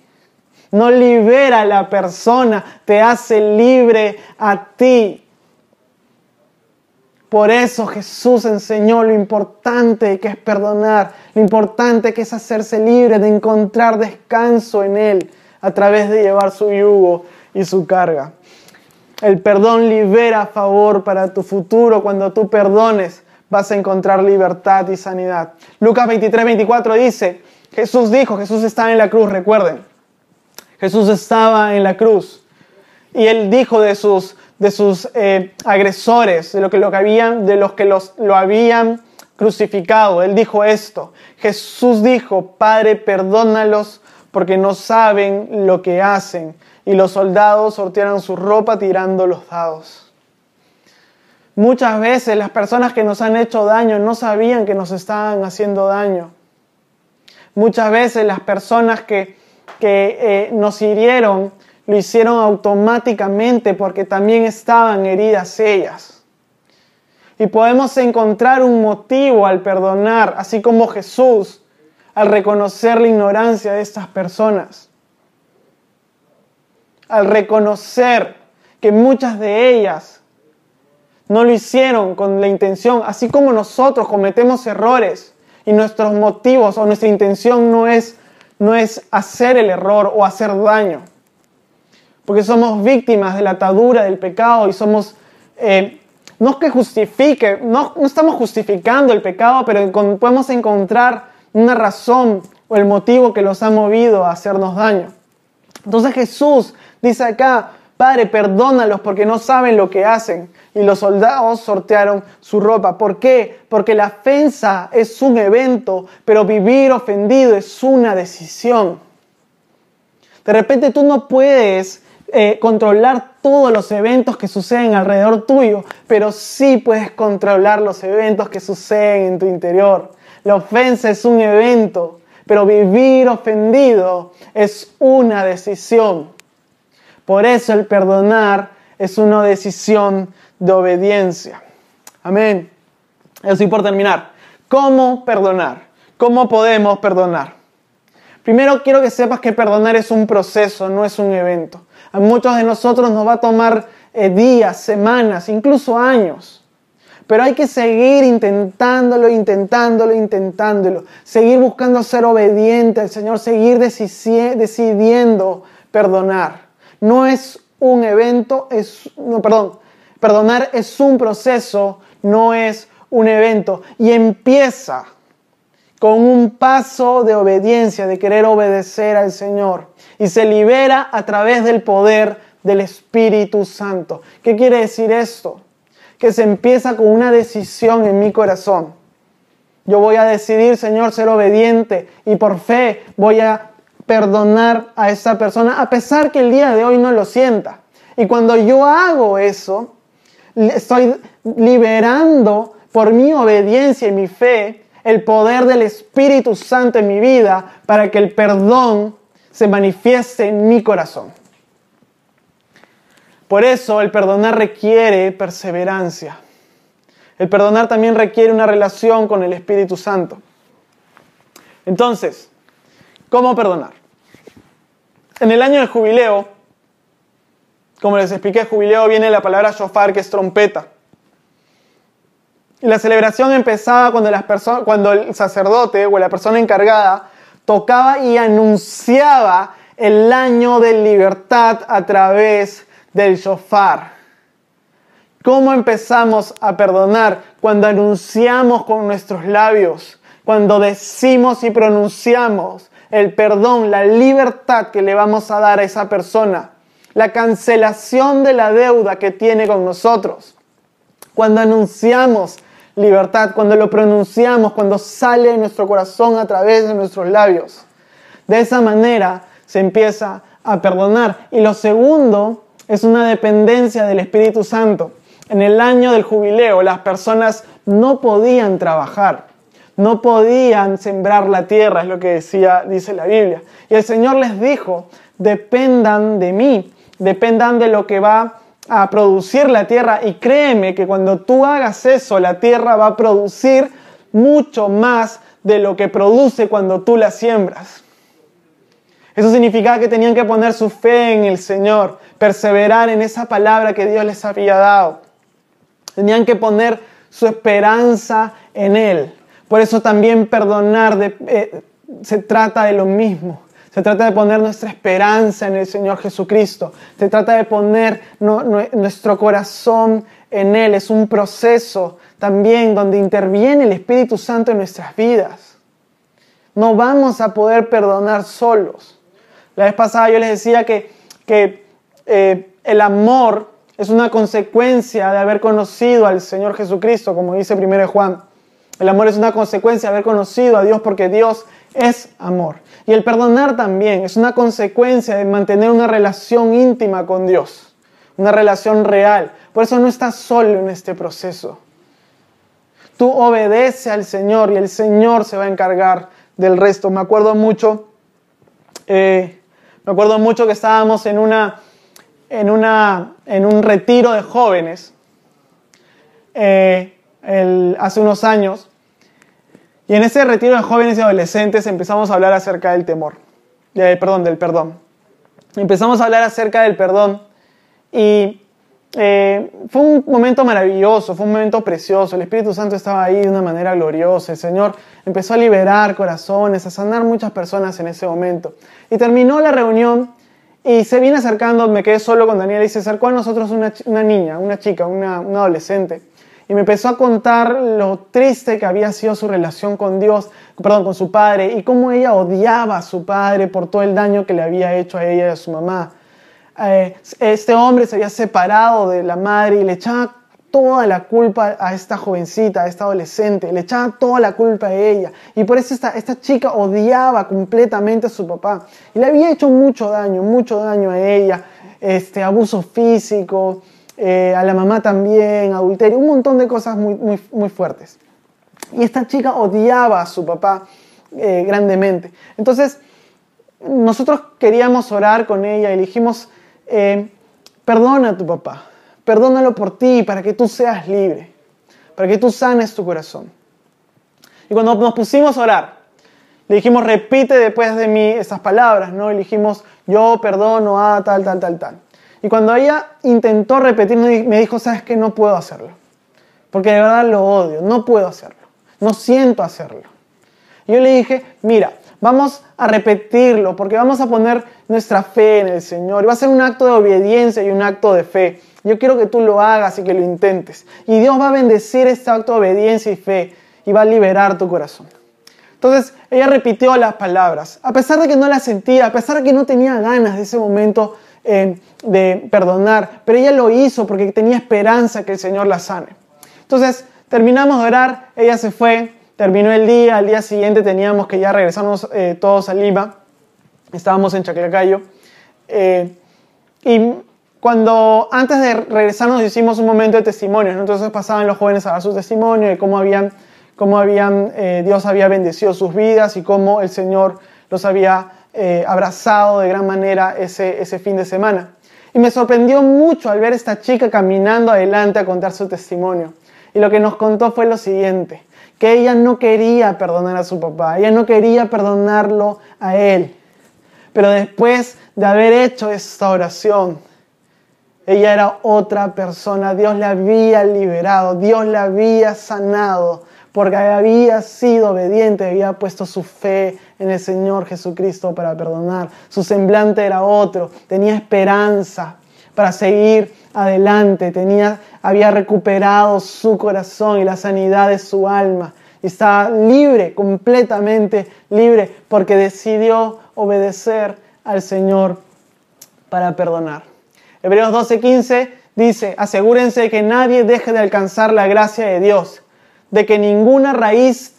no libera a la persona, te hace libre a ti. Por eso Jesús enseñó lo importante que es perdonar, lo importante que es hacerse libre, de encontrar descanso en Él a través de llevar su yugo y su carga. El perdón libera favor para tu futuro. Cuando tú perdones, vas a encontrar libertad y sanidad. Lucas 23, 24 dice, Jesús dijo, Jesús estaba en la cruz, recuerden. Jesús estaba en la cruz. Y él dijo de sus, de sus eh, agresores, de, lo que, lo que habían, de los que los, lo habían crucificado. Él dijo esto. Jesús dijo, Padre, perdónalos porque no saben lo que hacen. Y los soldados sortearon su ropa tirando los dados. Muchas veces las personas que nos han hecho daño no sabían que nos estaban haciendo daño. Muchas veces las personas que, que eh, nos hirieron lo hicieron automáticamente porque también estaban heridas ellas. Y podemos encontrar un motivo al perdonar, así como Jesús, al reconocer la ignorancia de estas personas. Al reconocer que muchas de ellas no lo hicieron con la intención, así como nosotros cometemos errores y nuestros motivos o nuestra intención no es, no es hacer el error o hacer daño porque somos víctimas de la atadura del pecado y somos, eh, no es que justifique, no, no, estamos justificando el pecado, pero podemos encontrar una razón o el motivo que los ha movido a hacernos daño. Entonces Jesús dice acá, Padre, perdónalos porque no saben lo que hacen. Y los soldados sortearon su ropa. ¿Por qué? Porque la ofensa es un evento, pero vivir ofendido es una decisión. De repente tú no puedes eh, controlar todos los eventos que suceden alrededor tuyo, pero sí puedes controlar los eventos que suceden en tu interior. La ofensa es un evento, pero vivir ofendido es una decisión. Por eso el perdonar es una decisión de obediencia. Amén. Así por terminar. ¿Cómo perdonar? ¿Cómo podemos perdonar? Primero quiero que sepas que perdonar es un proceso, no es un evento. A muchos de nosotros nos va a tomar eh, días, semanas, incluso años. Pero hay que seguir intentándolo, intentándolo, intentándolo. Seguir buscando ser obediente al Señor, seguir decidiendo perdonar. No es un evento, es, no, perdón, perdonar es un proceso, no es un evento. Y empieza con un paso de obediencia, de querer obedecer al Señor. Y se libera a través del poder del Espíritu Santo. ¿Qué quiere decir esto? Que se empieza con una decisión en mi corazón. Yo voy a decidir, Señor, ser obediente y por fe voy a perdonar a esa persona, a pesar que el día de hoy no lo sienta. Y cuando yo hago eso, estoy liberando por mi obediencia y mi fe el poder del Espíritu Santo en mi vida para que el perdón se manifieste en mi corazón. Por eso el perdonar requiere perseverancia. El perdonar también requiere una relación con el Espíritu Santo. Entonces, ¿cómo perdonar? En el año del jubileo, como les expliqué, jubileo viene la palabra shofar, que es trompeta. La celebración empezaba cuando, cuando el sacerdote o la persona encargada tocaba y anunciaba el año de libertad a través del shofar. ¿Cómo empezamos a perdonar? Cuando anunciamos con nuestros labios, cuando decimos y pronunciamos el perdón, la libertad que le vamos a dar a esa persona, la cancelación de la deuda que tiene con nosotros. Cuando anunciamos libertad, cuando lo pronunciamos, cuando sale de nuestro corazón a través de nuestros labios. De esa manera se empieza a perdonar. Y lo segundo es una dependencia del Espíritu Santo. En el año del jubileo las personas no podían trabajar, no podían sembrar la tierra, es lo que decía, dice la Biblia. Y el Señor les dijo, dependan de mí, dependan de lo que va a producir la tierra y créeme que cuando tú hagas eso, la tierra va a producir mucho más de lo que produce cuando tú la siembras. Eso significaba que tenían que poner su fe en el Señor, perseverar en esa palabra que Dios les había dado. Tenían que poner su esperanza en Él. Por eso también perdonar eh, se trata de lo mismo. Se trata de poner nuestra esperanza en el Señor Jesucristo. Se trata de poner nuestro corazón en Él. Es un proceso también donde interviene el Espíritu Santo en nuestras vidas. No vamos a poder perdonar solos. La vez pasada yo les decía que, que eh, el amor es una consecuencia de haber conocido al Señor Jesucristo, como dice 1 Juan. El amor es una consecuencia de haber conocido a Dios porque Dios es amor. Y el perdonar también es una consecuencia de mantener una relación íntima con Dios, una relación real. Por eso no estás solo en este proceso. Tú obedece al Señor y el Señor se va a encargar del resto. Me acuerdo mucho, eh, me acuerdo mucho que estábamos en una, en una, en un retiro de jóvenes eh, hace unos años y en ese retiro de jóvenes y adolescentes empezamos a hablar acerca del temor, perdón, del perdón. Empezamos a hablar acerca del perdón y eh, fue un momento maravilloso, fue un momento precioso. El Espíritu Santo estaba ahí de una manera gloriosa. El Señor empezó a liberar corazones, a sanar muchas personas en ese momento. Y terminó la reunión y se viene acercando, me quedé solo con Daniel y se acercó a nosotros una, niña, una chica, una, una adolescente y me empezó a contar lo triste que había sido su relación con Dios, perdón, con su padre, y cómo ella odiaba a su padre por todo el daño que le había hecho a ella y a su mamá. Eh, este hombre se había separado de la madre y le echaba toda la culpa a esta jovencita, a esta adolescente, le echaba toda la culpa a ella. Y por eso esta, esta chica odiaba completamente a su papá. Y le había hecho mucho daño, mucho daño a ella, este, abuso físico, eh, a la mamá también, adulterio, un montón de cosas muy, muy, muy fuertes. Y esta chica odiaba a su papá eh, grandemente. Entonces, nosotros queríamos orar con ella y dijimos, eh, perdona a tu papá, perdónalo por ti, para que tú seas libre, para que tú sanes tu corazón. Y cuando nos pusimos a orar, le dijimos, repite después de mí esas palabras, ¿no? Y le dijimos, yo perdono a tal, tal, tal, tal. Y cuando ella intentó repetir, me dijo, sabes que no puedo hacerlo. Porque de verdad lo odio, no puedo hacerlo. No siento hacerlo. Y yo le dije, mira, vamos a repetirlo porque vamos a poner nuestra fe en el Señor. Y va a ser un acto de obediencia y un acto de fe. Yo quiero que tú lo hagas y que lo intentes. Y Dios va a bendecir este acto de obediencia y fe y va a liberar tu corazón. Entonces ella repitió las palabras, a pesar de que no las sentía, a pesar de que no tenía ganas de ese momento eh, de perdonar, pero ella lo hizo porque tenía esperanza que el Señor la sane. Entonces, terminamos de orar, ella se fue, terminó el día, al día siguiente teníamos que ya regresarnos eh, todos a Lima, estábamos en Chaclacayo, eh, y cuando antes de regresarnos hicimos un momento de testimonio, entonces pasaban los jóvenes a dar su testimonio de cómo habían, cómo habían Dios había bendecido sus vidas y cómo el Señor los había eh, abrazado de gran manera ese, ese fin de semana. Y me sorprendió mucho al ver a esta chica caminando adelante a contar su testimonio. Y lo que nos contó fue lo siguiente, que ella no quería perdonar a su papá, ella no quería perdonarlo a él. Pero después de haber hecho esta oración, ella era otra persona, Dios la había liberado, Dios la había sanado, porque había sido obediente, había puesto su fe en el Señor Jesucristo para perdonar. Su semblante era otro, tenía esperanza para seguir adelante, tenía, había recuperado su corazón y la sanidad de su alma. Y estaba libre, completamente libre, porque decidió obedecer al Señor para perdonar. Hebreos 12:15 dice, asegúrense que nadie deje de alcanzar la gracia de Dios, de que ninguna raíz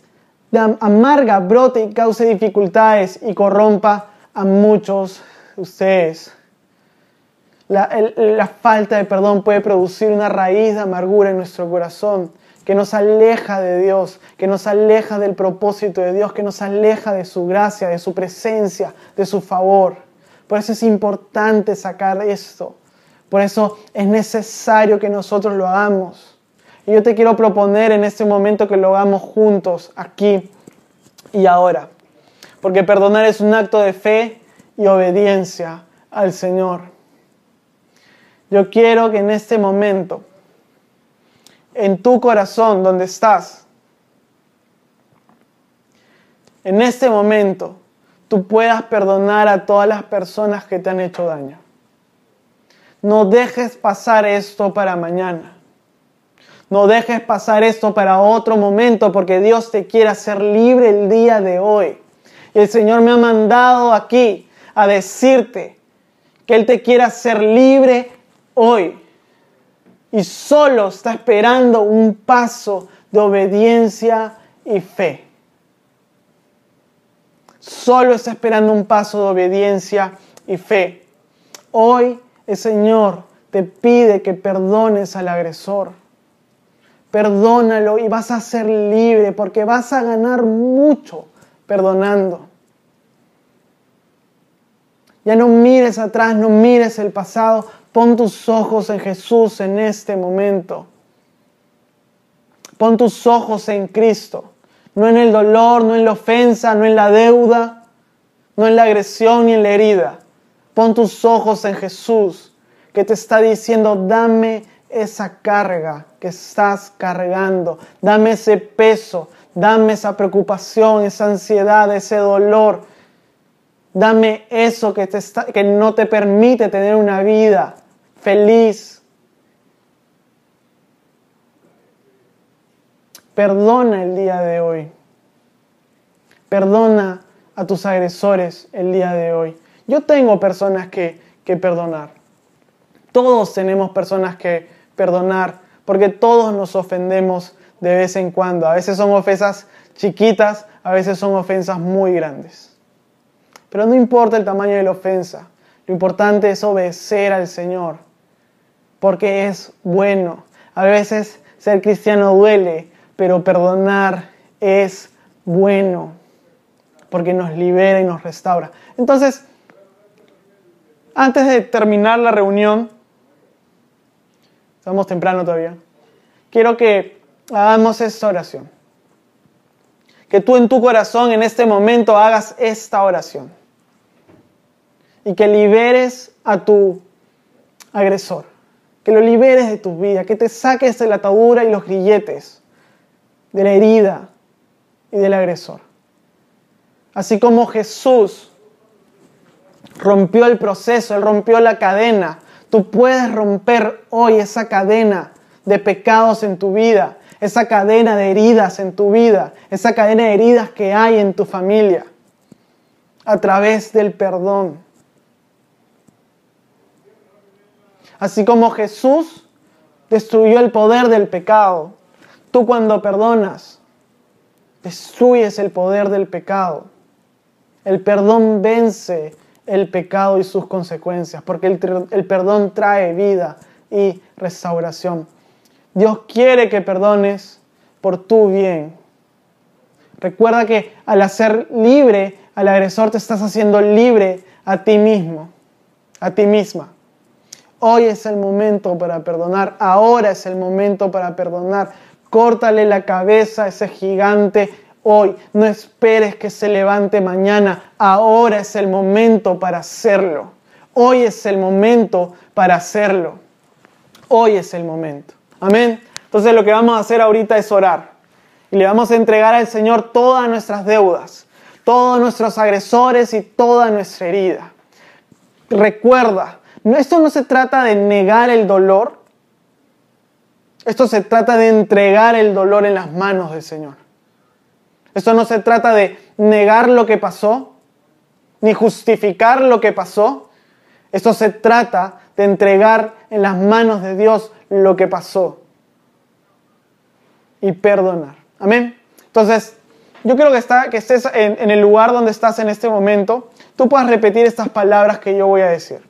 amarga brote y cause dificultades y corrompa a muchos de ustedes. La, falta de perdón puede producir una raíz de amargura en nuestro corazón que nos aleja de Dios, que nos aleja del propósito de Dios, que nos aleja de su gracia, de su presencia, de su favor. Por eso es importante sacar esto. Por eso es necesario que nosotros lo hagamos. Y yo te quiero proponer en este momento que lo hagamos juntos, aquí y ahora. Porque perdonar es un acto de fe y obediencia al Señor. Yo quiero que en este momento, en tu corazón donde estás, en este momento, tú puedas perdonar a todas las personas que te han hecho daño. No dejes pasar esto para mañana. No dejes pasar esto para otro momento porque Dios te quiere hacer libre el día de hoy. Y el Señor me ha mandado aquí a decirte que Él te quiere hacer libre hoy. Y solo está esperando un paso de obediencia y fe. Solo está esperando un paso de obediencia y fe. Hoy el Señor te pide que perdones al agresor. Perdónalo y vas a ser libre porque vas a ganar mucho perdonando. Ya no mires atrás, no mires el pasado, pon tus ojos en Jesús en este momento. Pon tus ojos en Cristo, no en el dolor, no en la ofensa, no en la deuda, no en la agresión ni en la herida. Pon tus ojos en Jesús, que te está diciendo, dame esa carga que estás cargando, dame ese peso, dame esa preocupación, esa ansiedad, ese dolor. Dame eso que, te está, que no te permite tener una vida feliz. Perdona el día de hoy. Perdona a tus agresores el día de hoy. Yo tengo personas que, que perdonar. Todos tenemos personas que, perdonar, porque todos nos ofendemos de vez en cuando. A veces son ofensas chiquitas, a veces son ofensas muy grandes. Pero no importa el tamaño de la ofensa, lo importante es obedecer al Señor, porque es bueno. A veces ser cristiano duele, pero perdonar es bueno, porque nos libera y nos restaura. Entonces, antes de terminar la reunión, Estamos temprano todavía. Quiero que hagamos esta oración. Que tú en tu corazón en este momento hagas esta oración. Y que liberes a tu agresor. Que lo liberes de tu vida. Que te saques de la atadura y los grilletes. De la herida y del agresor. Así como Jesús rompió el proceso, Él rompió la cadena Tú puedes romper hoy esa cadena de pecados en tu vida, esa cadena de heridas en tu vida, esa cadena de heridas que hay en tu familia, a través del perdón. Así como Jesús destruyó el poder del pecado, tú cuando perdonas, destruyes el poder del pecado. El perdón vence el pecado y sus consecuencias, porque el, perdón trae vida y restauración. Dios quiere que perdones por tu bien. Recuerda que al hacer libre al agresor te estás haciendo libre a ti mismo, a ti misma. Hoy es el momento para perdonar, ahora es el momento para perdonar. Córtale la cabeza a ese gigante hoy, no esperes que se levante mañana, ahora es el momento para hacerlo. Hoy es el momento para hacerlo. Hoy es el momento. Amén. Entonces lo que vamos a hacer ahorita es orar. Y le vamos a entregar al Señor todas nuestras deudas, todos nuestros agresores y toda nuestra herida. Recuerda, esto no se trata de negar el dolor, esto se trata de entregar el dolor en las manos del Señor. Esto no se trata de negar lo que pasó, ni justificar lo que pasó. Esto se trata de entregar en las manos de Dios lo que pasó y perdonar. Amén. Entonces, yo quiero que, está, que estés en, en el lugar donde estás en este momento, tú puedas repetir estas palabras que yo voy a decir.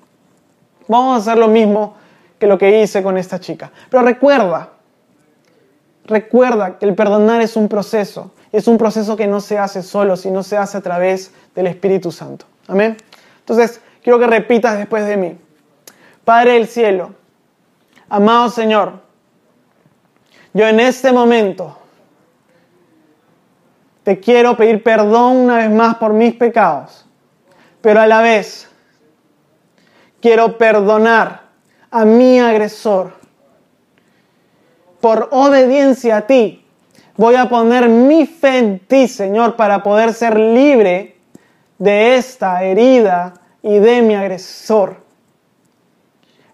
Vamos a hacer lo mismo que lo que hice con esta chica. Pero recuerda, recuerda que el perdonar es un proceso. Es un proceso que no se hace solo, sino se hace a través del Espíritu Santo. Amén. Entonces, quiero que repitas después de mí. Padre del cielo, amado Señor, yo en este momento te quiero pedir perdón una vez más por mis pecados, pero a la vez quiero perdonar a mi agresor por obediencia a ti Voy a poner mi fe en ti, Señor, para poder ser libre de esta herida y de mi agresor.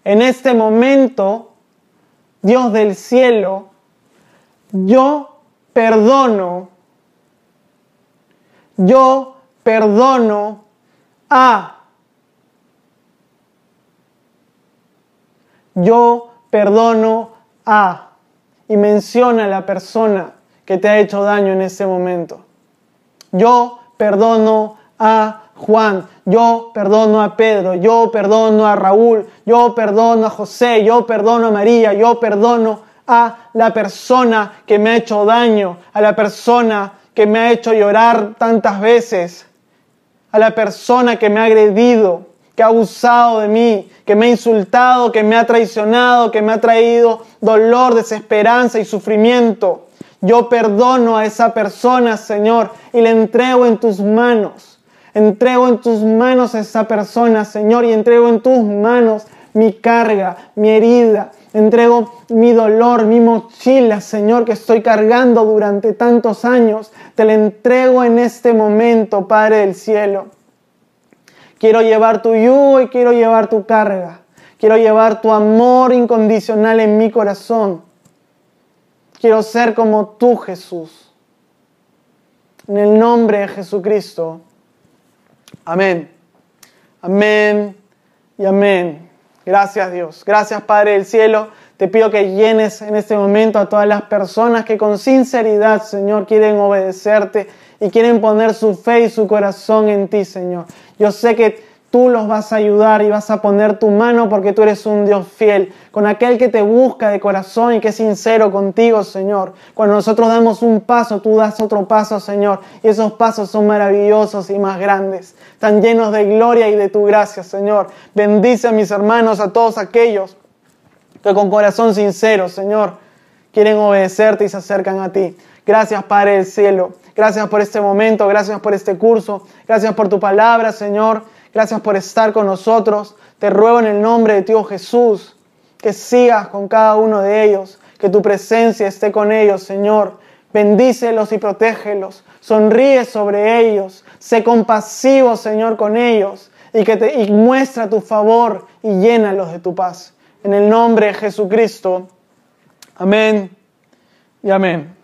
En este momento, Dios del cielo, yo perdono, yo perdono a, yo perdono a, y menciona a la persona que te ha hecho daño en ese momento. Yo perdono a Juan, yo perdono a Pedro, yo perdono a Raúl, yo perdono a José, yo perdono a María, yo perdono a la persona que me ha hecho daño, a la persona que me ha hecho llorar tantas veces, a la persona que me ha agredido, que ha abusado de mí, que me ha insultado, que me ha traicionado, que me ha traído dolor, desesperanza y sufrimiento. Yo perdono a esa persona, Señor, y le entrego en tus manos. Entrego en tus manos a esa persona, Señor, y entrego en tus manos mi carga, mi herida. Entrego mi dolor, mi mochila, Señor, que estoy cargando durante tantos años. Te la entrego en este momento, Padre del cielo. Quiero llevar tu yugo y quiero llevar tu carga. Quiero llevar tu amor incondicional en mi corazón. Quiero ser como tú, Jesús. En el nombre de Jesucristo. Amén. Amén y amén. Gracias Dios. Gracias Padre del Cielo. Te pido que llenes en este momento a todas las personas que con sinceridad, Señor, quieren obedecerte y quieren poner su fe y su corazón en ti, Señor. Yo sé que tú los vas a ayudar y vas a poner tu mano porque tú eres un Dios fiel, con aquel que te busca de corazón y que es sincero contigo, Señor. Cuando nosotros damos un paso, tú das otro paso, Señor, y esos pasos son maravillosos y más grandes, tan llenos de gloria y de tu gracia, Señor. Bendice a mis hermanos, a todos aquellos que con corazón sincero, Señor, quieren obedecerte y se acercan a ti. Gracias, Padre del cielo. Gracias por este momento, gracias por este curso, gracias por tu palabra, Señor. Gracias por estar con nosotros. Te ruego en el nombre de Dios Jesús que sigas con cada uno de ellos, que tu presencia esté con ellos, Señor. Bendícelos y protégelos. Sonríe sobre ellos. Sé compasivo, Señor, con ellos. Y, que te, y muestra tu favor y llénalos de tu paz. En el nombre de Jesucristo. Amén y amén.